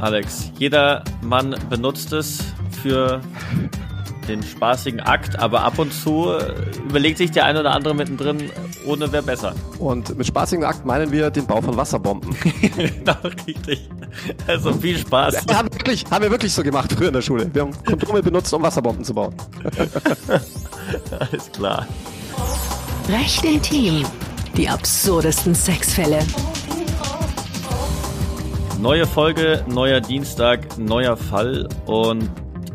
Alex. Jeder Mann benutzt es für den spaßigen Akt, aber ab und zu äh, überlegt sich der eine oder andere mittendrin, ohne wäre besser. Und mit spaßigen Akt meinen wir den Bau von Wasserbomben. genau, richtig. Also viel Spaß. Ja, haben, wirklich, haben wir wirklich so gemacht früher in der Schule. Wir haben Kondome benutzt, um Wasserbomben zu bauen. Alles klar. Recht intim. Die absurdesten Sexfälle. Neue Folge, neuer Dienstag, neuer Fall und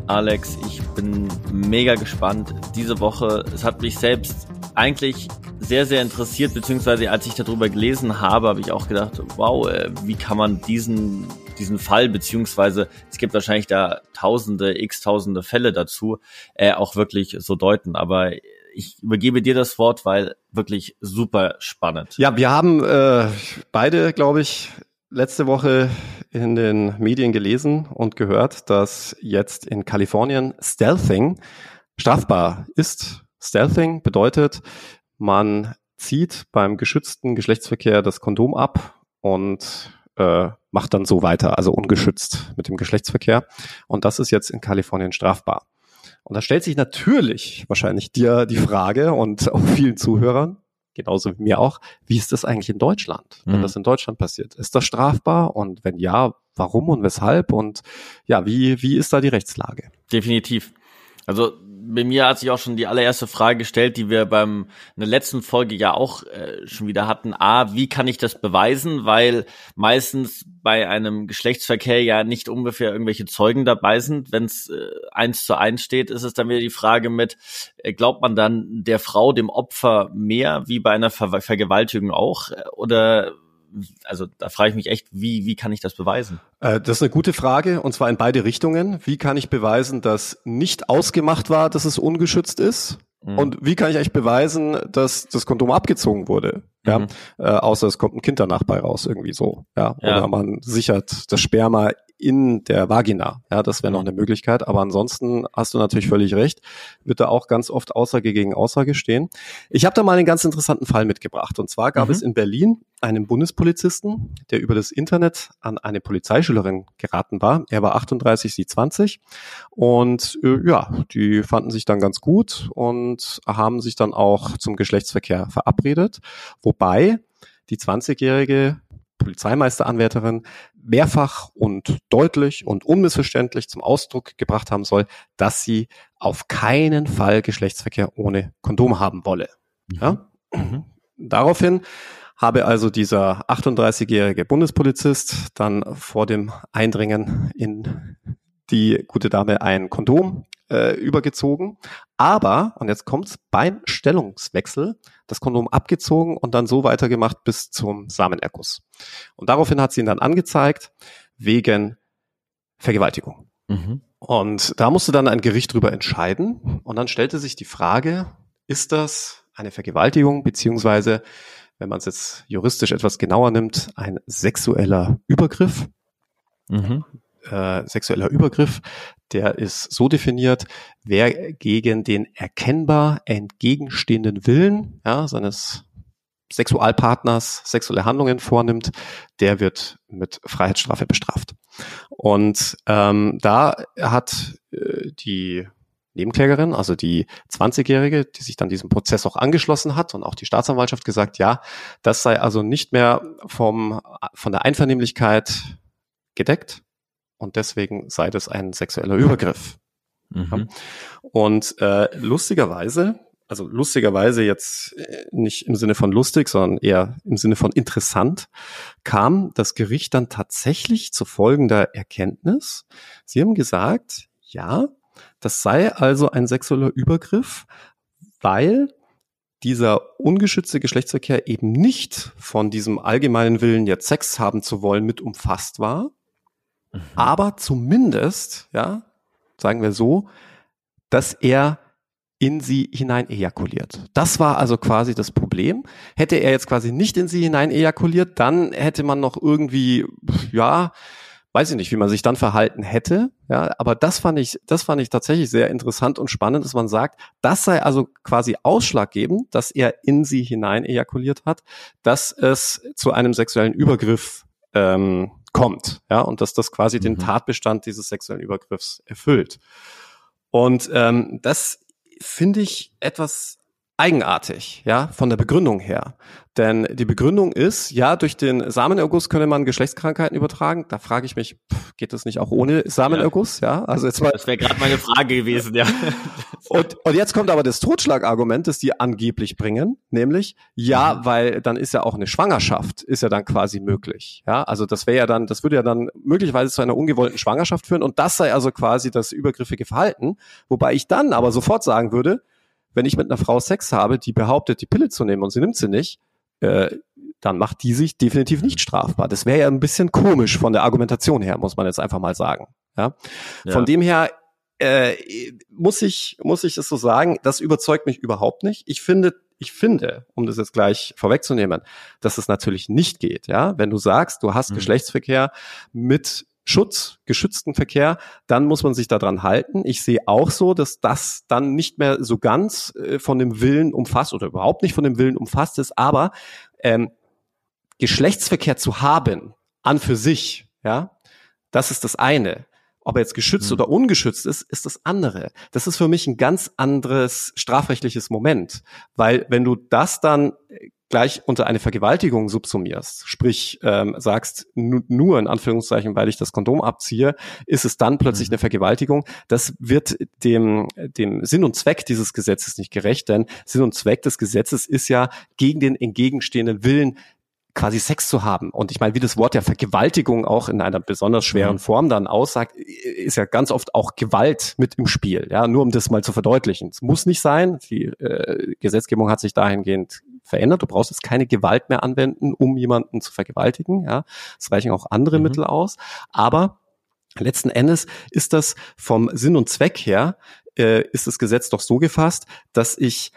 Alex, ich bin mega gespannt. Diese Woche, es hat mich selbst eigentlich sehr, sehr interessiert, beziehungsweise als ich darüber gelesen habe, habe ich auch gedacht, wow, äh, wie kann man diesen, diesen Fall, beziehungsweise es gibt wahrscheinlich da tausende, x tausende Fälle dazu, äh, auch wirklich so deuten. Aber ich übergebe dir das Wort, weil wirklich super spannend. Ja, wir haben äh, beide, glaube ich, letzte Woche in den Medien gelesen und gehört, dass jetzt in Kalifornien Stealthing strafbar ist. Stealthing bedeutet, man zieht beim geschützten Geschlechtsverkehr das Kondom ab und äh, macht dann so weiter, also ungeschützt mit dem Geschlechtsverkehr. Und das ist jetzt in Kalifornien strafbar. Und da stellt sich natürlich wahrscheinlich dir die Frage und auch vielen Zuhörern, genauso wie mir auch, wie ist das eigentlich in Deutschland, wenn mhm. das in Deutschland passiert? Ist das strafbar? Und wenn ja, warum und weshalb? Und ja, wie, wie ist da die Rechtslage? Definitiv. Also bei mir hat sich auch schon die allererste Frage gestellt, die wir beim in der letzten Folge ja auch äh, schon wieder hatten. A, wie kann ich das beweisen? Weil meistens bei einem Geschlechtsverkehr ja nicht ungefähr irgendwelche Zeugen dabei sind. Wenn es äh, eins zu eins steht, ist es dann wieder die Frage mit, äh, glaubt man dann der Frau, dem Opfer mehr, wie bei einer Ver Vergewaltigung auch? Oder also da frage ich mich echt, wie, wie kann ich das beweisen? Äh, das ist eine gute Frage und zwar in beide Richtungen. Wie kann ich beweisen, dass nicht ausgemacht war, dass es ungeschützt ist? Mhm. Und wie kann ich eigentlich beweisen, dass das Kondom abgezogen wurde? Ja, mhm. äh, außer es kommt ein Kind danach bei raus, irgendwie so. Ja, ja. oder man sichert das Sperma in der Vagina. Ja, das wäre noch eine Möglichkeit. Aber ansonsten hast du natürlich völlig recht. Wird da auch ganz oft Aussage gegen Aussage stehen. Ich habe da mal einen ganz interessanten Fall mitgebracht. Und zwar gab mhm. es in Berlin einen Bundespolizisten, der über das Internet an eine Polizeischülerin geraten war. Er war 38, sie 20. Und äh, ja, die fanden sich dann ganz gut und haben sich dann auch zum Geschlechtsverkehr verabredet. Wobei die 20-jährige Polizeimeisteranwärterin mehrfach und deutlich und unmissverständlich zum Ausdruck gebracht haben soll, dass sie auf keinen Fall Geschlechtsverkehr ohne Kondom haben wolle. Mhm. Ja? Mhm. Daraufhin habe also dieser 38-jährige Bundespolizist dann vor dem Eindringen in die gute Dame ein Kondom äh, übergezogen. Aber, und jetzt kommt's, beim Stellungswechsel das Kondom abgezogen und dann so weitergemacht bis zum Samenerguss. Und daraufhin hat sie ihn dann angezeigt wegen Vergewaltigung. Mhm. Und da musste dann ein Gericht drüber entscheiden. Und dann stellte sich die Frage, ist das eine Vergewaltigung, beziehungsweise, wenn man es jetzt juristisch etwas genauer nimmt, ein sexueller Übergriff? Mhm äh, sexueller Übergriff, der ist so definiert, wer gegen den erkennbar entgegenstehenden Willen ja, seines Sexualpartners sexuelle Handlungen vornimmt, der wird mit Freiheitsstrafe bestraft. Und ähm, da hat äh, die Nebenklägerin, also die 20-Jährige, die sich dann diesem Prozess auch angeschlossen hat und auch die Staatsanwaltschaft gesagt, ja, das sei also nicht mehr vom, von der Einvernehmlichkeit gedeckt, und deswegen sei das ein sexueller Übergriff. Mhm. Und äh, lustigerweise, also lustigerweise jetzt äh, nicht im Sinne von lustig, sondern eher im Sinne von interessant, kam das Gericht dann tatsächlich zu folgender Erkenntnis. Sie haben gesagt, ja, das sei also ein sexueller Übergriff, weil dieser ungeschützte Geschlechtsverkehr eben nicht von diesem allgemeinen Willen, jetzt Sex haben zu wollen, mit umfasst war, Mhm. Aber zumindest, ja, sagen wir so, dass er in sie hinein ejakuliert. Das war also quasi das Problem. Hätte er jetzt quasi nicht in sie hinein ejakuliert, dann hätte man noch irgendwie, ja, weiß ich nicht, wie man sich dann verhalten hätte. Ja, aber das fand ich, das fand ich tatsächlich sehr interessant und spannend, dass man sagt, das sei also quasi ausschlaggebend, dass er in sie hinein ejakuliert hat, dass es zu einem sexuellen Übergriff ähm, kommt ja, und dass das quasi mhm. den Tatbestand dieses sexuellen Übergriffs erfüllt. Und ähm, das finde ich etwas eigenartig, ja, von der Begründung her. Denn die Begründung ist, ja, durch den Samenerguss könne man Geschlechtskrankheiten übertragen. Da frage ich mich, pff, geht das nicht auch ohne Samenerguss? Ja, ja? also jetzt mal. Das wäre gerade meine Frage gewesen, ja. und, und jetzt kommt aber das Totschlagargument, das die angeblich bringen, nämlich, ja, mhm. weil dann ist ja auch eine Schwangerschaft, ist ja dann quasi möglich. Ja, also das wäre ja dann, das würde ja dann möglicherweise zu einer ungewollten Schwangerschaft führen und das sei also quasi das übergriffige Verhalten. Wobei ich dann aber sofort sagen würde, wenn ich mit einer Frau Sex habe, die behauptet, die Pille zu nehmen und sie nimmt sie nicht, äh, dann macht die sich definitiv nicht strafbar. Das wäre ja ein bisschen komisch von der Argumentation her, muss man jetzt einfach mal sagen. Ja? ja. Von dem her äh, muss ich muss ich es so sagen, das überzeugt mich überhaupt nicht. Ich finde ich finde, um das jetzt gleich vorwegzunehmen, dass es natürlich nicht geht, ja, wenn du sagst, du hast mhm. Geschlechtsverkehr mit Schutz, geschützten Verkehr, dann muss man sich daran halten. Ich sehe auch so, dass das dann nicht mehr so ganz äh, von dem Willen umfasst oder überhaupt nicht von dem Willen umfasst ist, aber ähm, Geschlechtsverkehr zu haben, an für sich, ja, das ist das eine. Ob er jetzt geschützt mhm. oder ungeschützt ist, ist das andere. Das ist für mich ein ganz anderes strafrechtliches Moment, weil wenn du das dann gleich unter eine Vergewaltigung subsumierst, sprich ähm, sagst nur in Anführungszeichen, weil ich das Kondom abziehe, ist es dann plötzlich mhm. eine Vergewaltigung. Das wird dem dem Sinn und Zweck dieses Gesetzes nicht gerecht, denn Sinn und Zweck des Gesetzes ist ja gegen den entgegenstehenden Willen quasi Sex zu haben. Und ich meine, wie das Wort der Vergewaltigung auch in einer besonders schweren mhm. Form dann aussagt, ist ja ganz oft auch Gewalt mit im Spiel. Ja, nur um das mal zu verdeutlichen. Es muss nicht sein. Die äh, Gesetzgebung hat sich dahingehend verändert. Du brauchst jetzt keine Gewalt mehr anwenden, um jemanden zu vergewaltigen. Ja, es reichen auch andere mhm. Mittel aus. Aber letzten Endes ist das vom Sinn und Zweck her äh, ist das Gesetz doch so gefasst, dass ich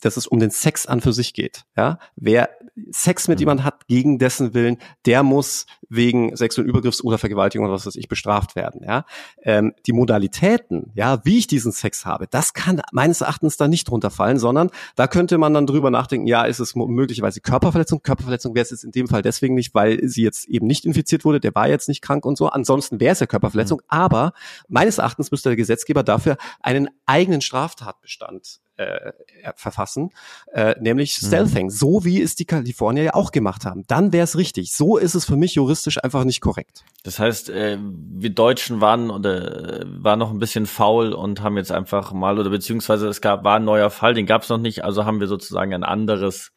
dass es um den Sex an für sich geht. Ja, wer Sex mit mhm. jemand hat gegen dessen Willen, der muss wegen sexuellen Übergriffs oder Vergewaltigung oder was weiß ich bestraft werden. Ja, ähm, die Modalitäten, ja, wie ich diesen Sex habe, das kann meines Erachtens da nicht drunter fallen, sondern da könnte man dann drüber nachdenken. Ja, ist es möglicherweise Körperverletzung? Körperverletzung wäre es jetzt in dem Fall deswegen nicht, weil sie jetzt eben nicht infiziert wurde. Der war jetzt nicht krank und so. Ansonsten wäre es ja Körperverletzung. Mhm. Aber meines Erachtens müsste der Gesetzgeber dafür einen eigenen Straftatbestand äh, verfassen, äh, nämlich mhm. Stealthing, so wie es die Kalifornier ja auch gemacht haben. Dann wäre es richtig. So ist es für mich juristisch einfach nicht korrekt. Das heißt, äh, wir Deutschen waren oder äh, waren noch ein bisschen faul und haben jetzt einfach mal oder beziehungsweise es gab war ein neuer Fall, den gab es noch nicht, also haben wir sozusagen ein anderes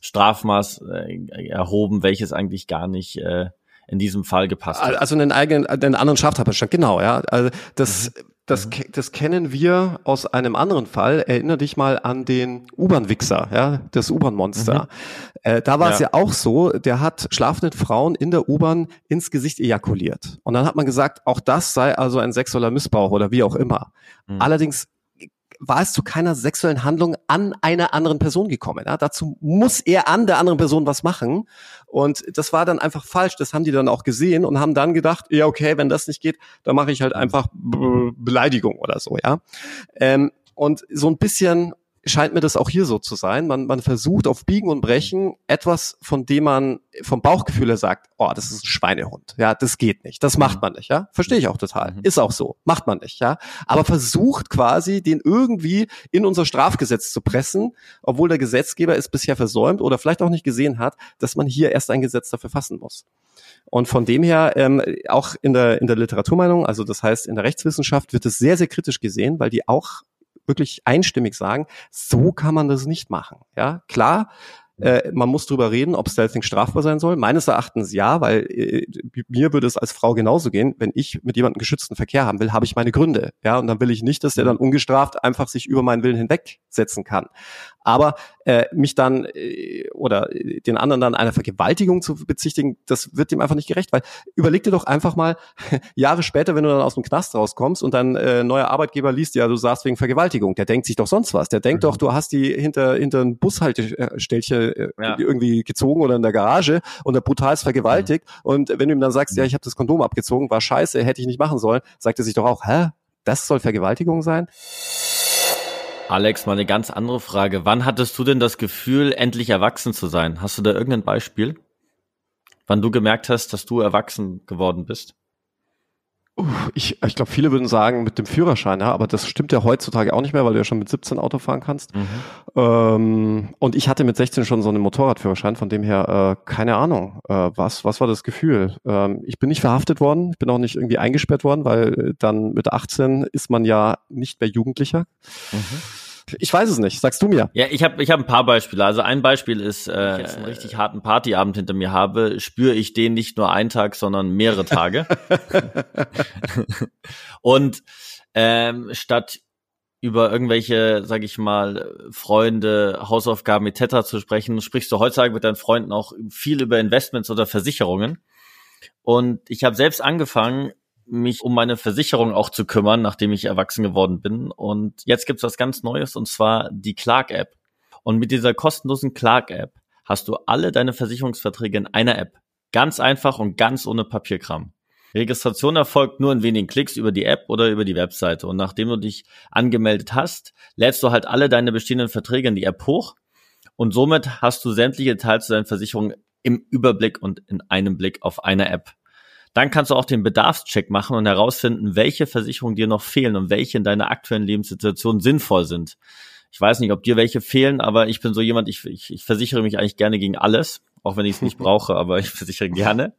Strafmaß äh, erhoben, welches eigentlich gar nicht äh, in diesem Fall gepasst hat. Also einen eigenen, einen anderen Straftatbestand, genau, ja. Also das mhm. Das, mhm. das kennen wir aus einem anderen Fall. Erinner dich mal an den U-Bahn-Wichser, ja, das U-Bahn-Monster. Mhm. Äh, da war es ja. ja auch so, der hat schlafenden Frauen in der U-Bahn ins Gesicht ejakuliert. Und dann hat man gesagt, auch das sei also ein sexueller Missbrauch oder wie auch immer. Mhm. Allerdings war es zu keiner sexuellen Handlung an einer anderen Person gekommen. Ja? Dazu muss er an der anderen Person was machen. Und das war dann einfach falsch. Das haben die dann auch gesehen und haben dann gedacht, ja, okay, wenn das nicht geht, dann mache ich halt einfach Be Beleidigung oder so, ja. Ähm, und so ein bisschen scheint mir das auch hier so zu sein. Man, man versucht auf Biegen und Brechen etwas, von dem man vom Bauchgefühl her sagt, oh, das ist ein Schweinehund. Ja, das geht nicht. Das macht mhm. man nicht. Ja, verstehe ich auch total. Mhm. Ist auch so. Macht man nicht. Ja, aber versucht quasi, den irgendwie in unser Strafgesetz zu pressen, obwohl der Gesetzgeber es bisher versäumt oder vielleicht auch nicht gesehen hat, dass man hier erst ein Gesetz dafür fassen muss. Und von dem her, ähm, auch in der, in der Literaturmeinung, also das heißt in der Rechtswissenschaft, wird es sehr, sehr kritisch gesehen, weil die auch wirklich einstimmig sagen, so kann man das nicht machen. Ja, klar, äh, man muss drüber reden, ob Stealthing strafbar sein soll. Meines Erachtens ja, weil äh, mir würde es als Frau genauso gehen. Wenn ich mit jemandem geschützten Verkehr haben will, habe ich meine Gründe. Ja, und dann will ich nicht, dass der dann ungestraft einfach sich über meinen Willen hinwegsetzen kann. Aber äh, mich dann äh, oder den anderen dann einer Vergewaltigung zu bezichtigen, das wird dem einfach nicht gerecht, weil überleg dir doch einfach mal Jahre später, wenn du dann aus dem Knast rauskommst und dein äh, neuer Arbeitgeber liest, ja, du saßt wegen Vergewaltigung, der denkt sich doch sonst was. Der denkt mhm. doch, du hast die hinter hinter ein Bushaltestellchen äh, ja. irgendwie gezogen oder in der Garage und der brutal vergewaltigt mhm. und wenn du ihm dann sagst, ja, ich habe das Kondom abgezogen, war scheiße, hätte ich nicht machen sollen, sagt er sich doch auch, hä, das soll Vergewaltigung sein? Alex, mal eine ganz andere Frage. Wann hattest du denn das Gefühl, endlich erwachsen zu sein? Hast du da irgendein Beispiel? wann du gemerkt hast, dass du erwachsen geworden bist? Ich, ich glaube, viele würden sagen mit dem Führerschein, ja, aber das stimmt ja heutzutage auch nicht mehr, weil du ja schon mit 17 Auto fahren kannst. Mhm. Ähm, und ich hatte mit 16 schon so einen Motorradführerschein, von dem her äh, keine Ahnung. Äh, was, was war das Gefühl? Ähm, ich bin nicht verhaftet worden, ich bin auch nicht irgendwie eingesperrt worden, weil dann mit 18 ist man ja nicht mehr Jugendlicher. Mhm. Ich weiß es nicht. Sagst du mir? Ja, ich habe ich hab ein paar Beispiele. Also ein Beispiel ist, äh, ich jetzt einen richtig harten Partyabend hinter mir habe, spüre ich den nicht nur einen Tag, sondern mehrere Tage. Und ähm, statt über irgendwelche, sag ich mal, Freunde, Hausaufgaben etc. zu sprechen, sprichst du heutzutage mit deinen Freunden auch viel über Investments oder Versicherungen. Und ich habe selbst angefangen, mich um meine Versicherung auch zu kümmern, nachdem ich erwachsen geworden bin. Und jetzt gibt's was ganz Neues und zwar die Clark-App. Und mit dieser kostenlosen Clark-App hast du alle deine Versicherungsverträge in einer App. Ganz einfach und ganz ohne Papierkram. Registration erfolgt nur in wenigen Klicks über die App oder über die Webseite. Und nachdem du dich angemeldet hast, lädst du halt alle deine bestehenden Verträge in die App hoch. Und somit hast du sämtliche Details zu deinen Versicherungen im Überblick und in einem Blick auf einer App. Dann kannst du auch den Bedarfscheck machen und herausfinden, welche Versicherungen dir noch fehlen und welche in deiner aktuellen Lebenssituation sinnvoll sind. Ich weiß nicht, ob dir welche fehlen, aber ich bin so jemand, ich, ich, ich versichere mich eigentlich gerne gegen alles, auch wenn ich es nicht brauche, aber ich versichere gerne.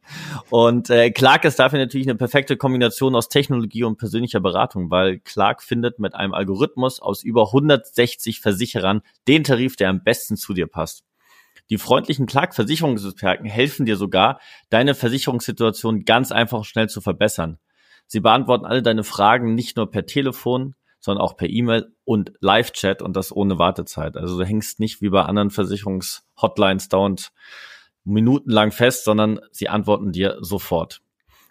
Und äh, Clark ist dafür natürlich eine perfekte Kombination aus Technologie und persönlicher Beratung, weil Clark findet mit einem Algorithmus aus über 160 Versicherern den Tarif, der am besten zu dir passt. Die freundlichen Clark-Versicherungsexperten helfen dir sogar, deine Versicherungssituation ganz einfach und schnell zu verbessern. Sie beantworten alle deine Fragen nicht nur per Telefon, sondern auch per E-Mail und Live-Chat und das ohne Wartezeit. Also du hängst nicht wie bei anderen Versicherungshotlines dauernd minutenlang fest, sondern sie antworten dir sofort.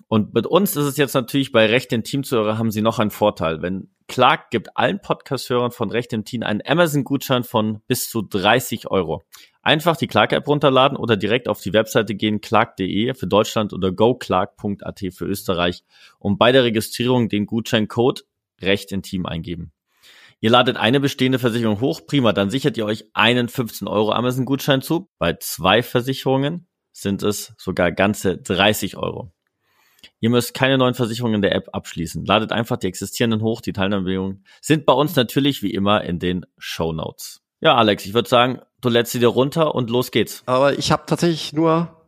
Und mit uns ist es jetzt natürlich bei Recht im Team zuhörer haben sie noch einen Vorteil. Wenn Clark gibt allen Podcast-Hörern von Recht im Team einen Amazon-Gutschein von bis zu 30 Euro. Einfach die Clark-App runterladen oder direkt auf die Webseite gehen, clark.de für Deutschland oder goclark.at für Österreich und bei der Registrierung den Gutscheincode Recht in Team eingeben. Ihr ladet eine bestehende Versicherung hoch, prima, dann sichert ihr euch einen 15 Euro Amazon-Gutschein zu. Bei zwei Versicherungen sind es sogar ganze 30 Euro. Ihr müsst keine neuen Versicherungen in der App abschließen. Ladet einfach die existierenden hoch. Die Teilnahmebedingungen sind bei uns natürlich wie immer in den Show Notes. Ja, Alex, ich würde sagen, du lädst sie dir runter und los geht's. Aber ich habe tatsächlich nur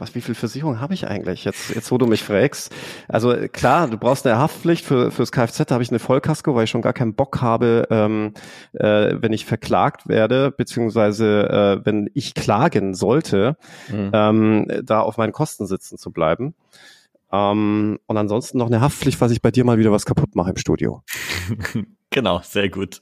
was, wie viel Versicherung habe ich eigentlich jetzt, jetzt wo du mich fragst? Also klar, du brauchst eine Haftpflicht für fürs Kfz, da habe ich eine Vollkasko, weil ich schon gar keinen Bock habe, ähm, äh, wenn ich verklagt werde, beziehungsweise äh, wenn ich klagen sollte, mhm. ähm, da auf meinen Kosten sitzen zu bleiben. Ähm, und ansonsten noch eine Haftpflicht, falls ich bei dir mal wieder was kaputt mache im Studio. genau, sehr gut.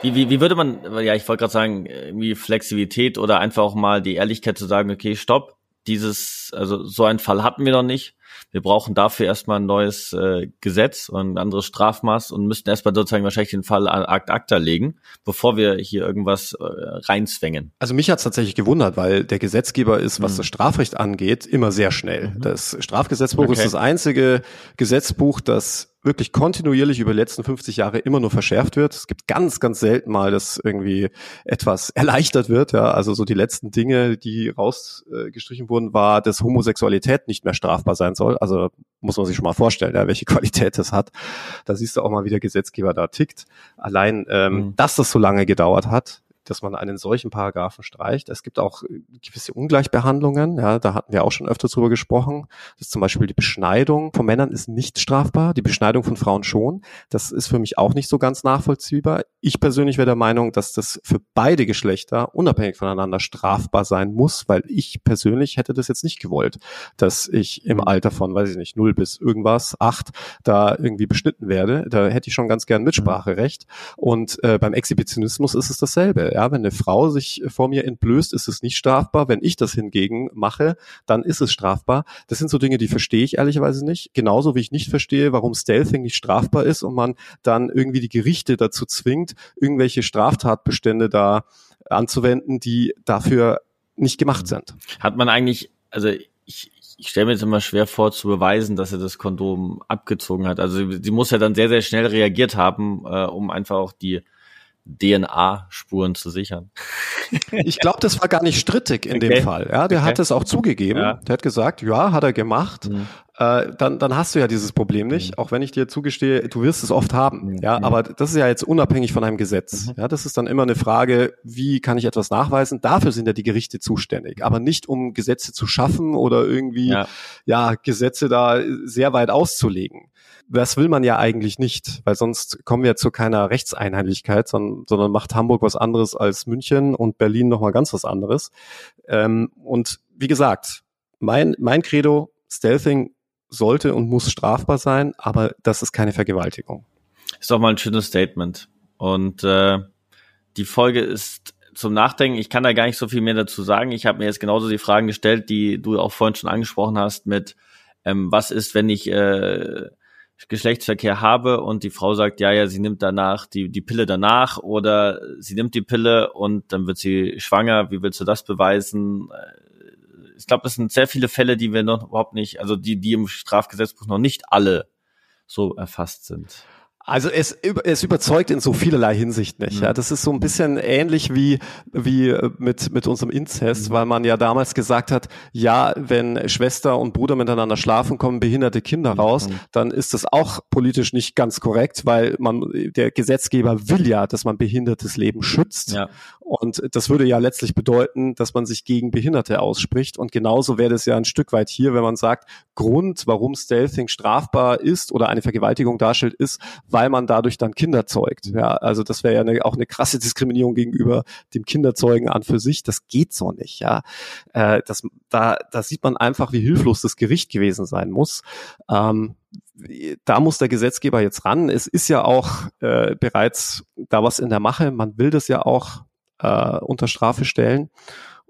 Wie, wie, wie würde man, ja, ich wollte gerade sagen, irgendwie Flexibilität oder einfach auch mal die Ehrlichkeit zu sagen, okay, stopp, dieses, also so einen Fall hatten wir noch nicht. Wir brauchen dafür erstmal ein neues äh, Gesetz und ein anderes Strafmaß und müssten erstmal sozusagen wahrscheinlich den Fall an Akt Akta legen, bevor wir hier irgendwas äh, reinzwängen. Also mich hat es tatsächlich gewundert, weil der Gesetzgeber ist, was mhm. das Strafrecht angeht, immer sehr schnell. Mhm. Das Strafgesetzbuch okay. ist das einzige Gesetzbuch, das wirklich kontinuierlich über die letzten 50 Jahre immer nur verschärft wird. Es gibt ganz, ganz selten mal, dass irgendwie etwas erleichtert wird. Ja, also so die letzten Dinge, die rausgestrichen wurden, war, dass Homosexualität nicht mehr strafbar sein soll. Also muss man sich schon mal vorstellen, ja, welche Qualität das hat. Da siehst du auch mal, wie der Gesetzgeber da tickt. Allein, ähm, mhm. dass das so lange gedauert hat, dass man einen solchen Paragraphen streicht. Es gibt auch äh, gewisse Ungleichbehandlungen, ja, da hatten wir auch schon öfter drüber gesprochen. Das ist zum Beispiel die Beschneidung von Männern ist nicht strafbar, die Beschneidung von Frauen schon. Das ist für mich auch nicht so ganz nachvollziehbar. Ich persönlich wäre der Meinung, dass das für beide Geschlechter unabhängig voneinander strafbar sein muss, weil ich persönlich hätte das jetzt nicht gewollt, dass ich im Alter von, weiß ich nicht, null bis irgendwas, acht, da irgendwie beschnitten werde. Da hätte ich schon ganz gern Mitspracherecht. Und äh, beim Exhibitionismus ist es dasselbe. Ja, wenn eine Frau sich vor mir entblößt, ist es nicht strafbar. Wenn ich das hingegen mache, dann ist es strafbar. Das sind so Dinge, die verstehe ich ehrlicherweise nicht. Genauso wie ich nicht verstehe, warum Stealthing nicht strafbar ist und man dann irgendwie die Gerichte dazu zwingt, irgendwelche Straftatbestände da anzuwenden, die dafür nicht gemacht sind. Hat man eigentlich, also ich, ich stelle mir jetzt immer schwer vor zu beweisen, dass er das Kondom abgezogen hat. Also sie muss ja dann sehr, sehr schnell reagiert haben, äh, um einfach auch die DNA-Spuren zu sichern. Ich glaube, das war gar nicht strittig in okay. dem Fall. Ja, der okay. hat es auch zugegeben. Ja. Der hat gesagt, ja, hat er gemacht. Mhm. Äh, dann, dann hast du ja dieses Problem nicht, mhm. auch wenn ich dir zugestehe, du wirst es oft haben. Mhm. Ja, mhm. aber das ist ja jetzt unabhängig von einem Gesetz. Mhm. Ja, das ist dann immer eine Frage, wie kann ich etwas nachweisen? Dafür sind ja die Gerichte zuständig, aber nicht um Gesetze zu schaffen oder irgendwie ja, ja Gesetze da sehr weit auszulegen das will man ja eigentlich nicht, weil sonst kommen wir zu keiner Rechtseinheitlichkeit, sondern, sondern macht Hamburg was anderes als München und Berlin nochmal ganz was anderes. Ähm, und wie gesagt, mein, mein Credo, Stealthing sollte und muss strafbar sein, aber das ist keine Vergewaltigung. Ist doch mal ein schönes Statement. Und äh, die Folge ist zum Nachdenken. Ich kann da gar nicht so viel mehr dazu sagen. Ich habe mir jetzt genauso die Fragen gestellt, die du auch vorhin schon angesprochen hast, mit ähm, was ist, wenn ich äh, Geschlechtsverkehr habe und die Frau sagt, ja, ja, sie nimmt danach die, die Pille danach oder sie nimmt die Pille und dann wird sie schwanger. Wie willst du das beweisen? Ich glaube, das sind sehr viele Fälle, die wir noch überhaupt nicht, also die, die im Strafgesetzbuch noch nicht alle so erfasst sind. Also es, es überzeugt in so vielerlei Hinsicht nicht. Ja, mhm. das ist so ein bisschen ähnlich wie wie mit mit unserem Inzest, mhm. weil man ja damals gesagt hat, ja, wenn Schwester und Bruder miteinander schlafen, kommen behinderte Kinder mhm. raus, dann ist das auch politisch nicht ganz korrekt, weil man der Gesetzgeber will ja, dass man behindertes Leben schützt. Ja. Und das würde ja letztlich bedeuten, dass man sich gegen Behinderte ausspricht. Und genauso wäre das ja ein Stück weit hier, wenn man sagt, Grund, warum Stealthing strafbar ist oder eine Vergewaltigung darstellt, ist, weil man dadurch dann Kinder zeugt. Ja, also das wäre ja eine, auch eine krasse Diskriminierung gegenüber dem Kinderzeugen an für sich. Das geht so nicht. Ja, äh, das, da, da sieht man einfach, wie hilflos das Gericht gewesen sein muss. Ähm, da muss der Gesetzgeber jetzt ran. Es ist ja auch äh, bereits da was in der Mache. Man will das ja auch äh, unter Strafe stellen.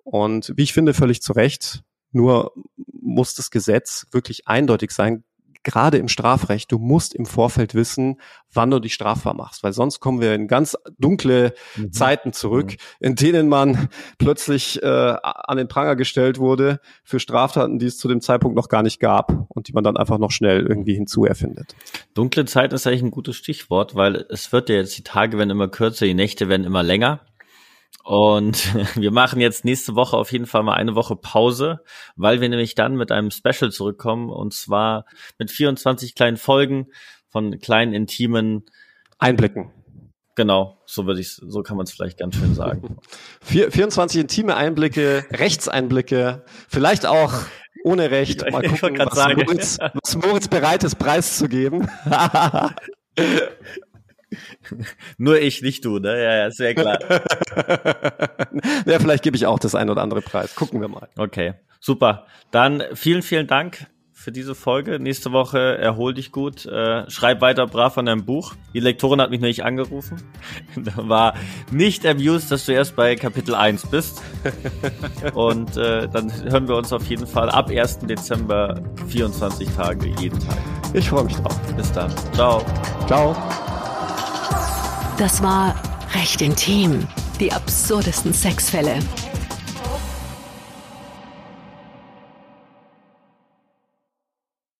Und wie ich finde, völlig zu Recht. Nur muss das Gesetz wirklich eindeutig sein gerade im Strafrecht, du musst im Vorfeld wissen, wann du dich strafbar machst, weil sonst kommen wir in ganz dunkle mhm. Zeiten zurück, mhm. in denen man plötzlich äh, an den Pranger gestellt wurde für Straftaten, die es zu dem Zeitpunkt noch gar nicht gab und die man dann einfach noch schnell irgendwie hinzuerfindet. Dunkle Zeit ist eigentlich ein gutes Stichwort, weil es wird ja jetzt, die Tage werden immer kürzer, die Nächte werden immer länger. Und wir machen jetzt nächste Woche auf jeden Fall mal eine Woche Pause, weil wir nämlich dann mit einem Special zurückkommen und zwar mit 24 kleinen Folgen von kleinen intimen Einblicken. Genau, so würde ich, so kann man es vielleicht ganz schön sagen. 24 intime Einblicke, Rechtseinblicke, vielleicht auch ohne Recht. Mal gucken, was Moritz, was Moritz bereit ist, preiszugeben. Nur ich, nicht du, ne? Ja, ja, sehr klar. ja, vielleicht gebe ich auch das ein oder andere Preis. Gucken wir mal. Okay, super. Dann vielen, vielen Dank für diese Folge. Nächste Woche erhol dich gut. Äh, schreib weiter brav an deinem Buch. Die Lektorin hat mich nämlich angerufen. War nicht amused, dass du erst bei Kapitel 1 bist. Und äh, dann hören wir uns auf jeden Fall ab 1. Dezember 24 Tage jeden Tag. Ich freue mich drauf. Bis dann. Ciao. Ciao. Das war recht intim. Die absurdesten Sexfälle.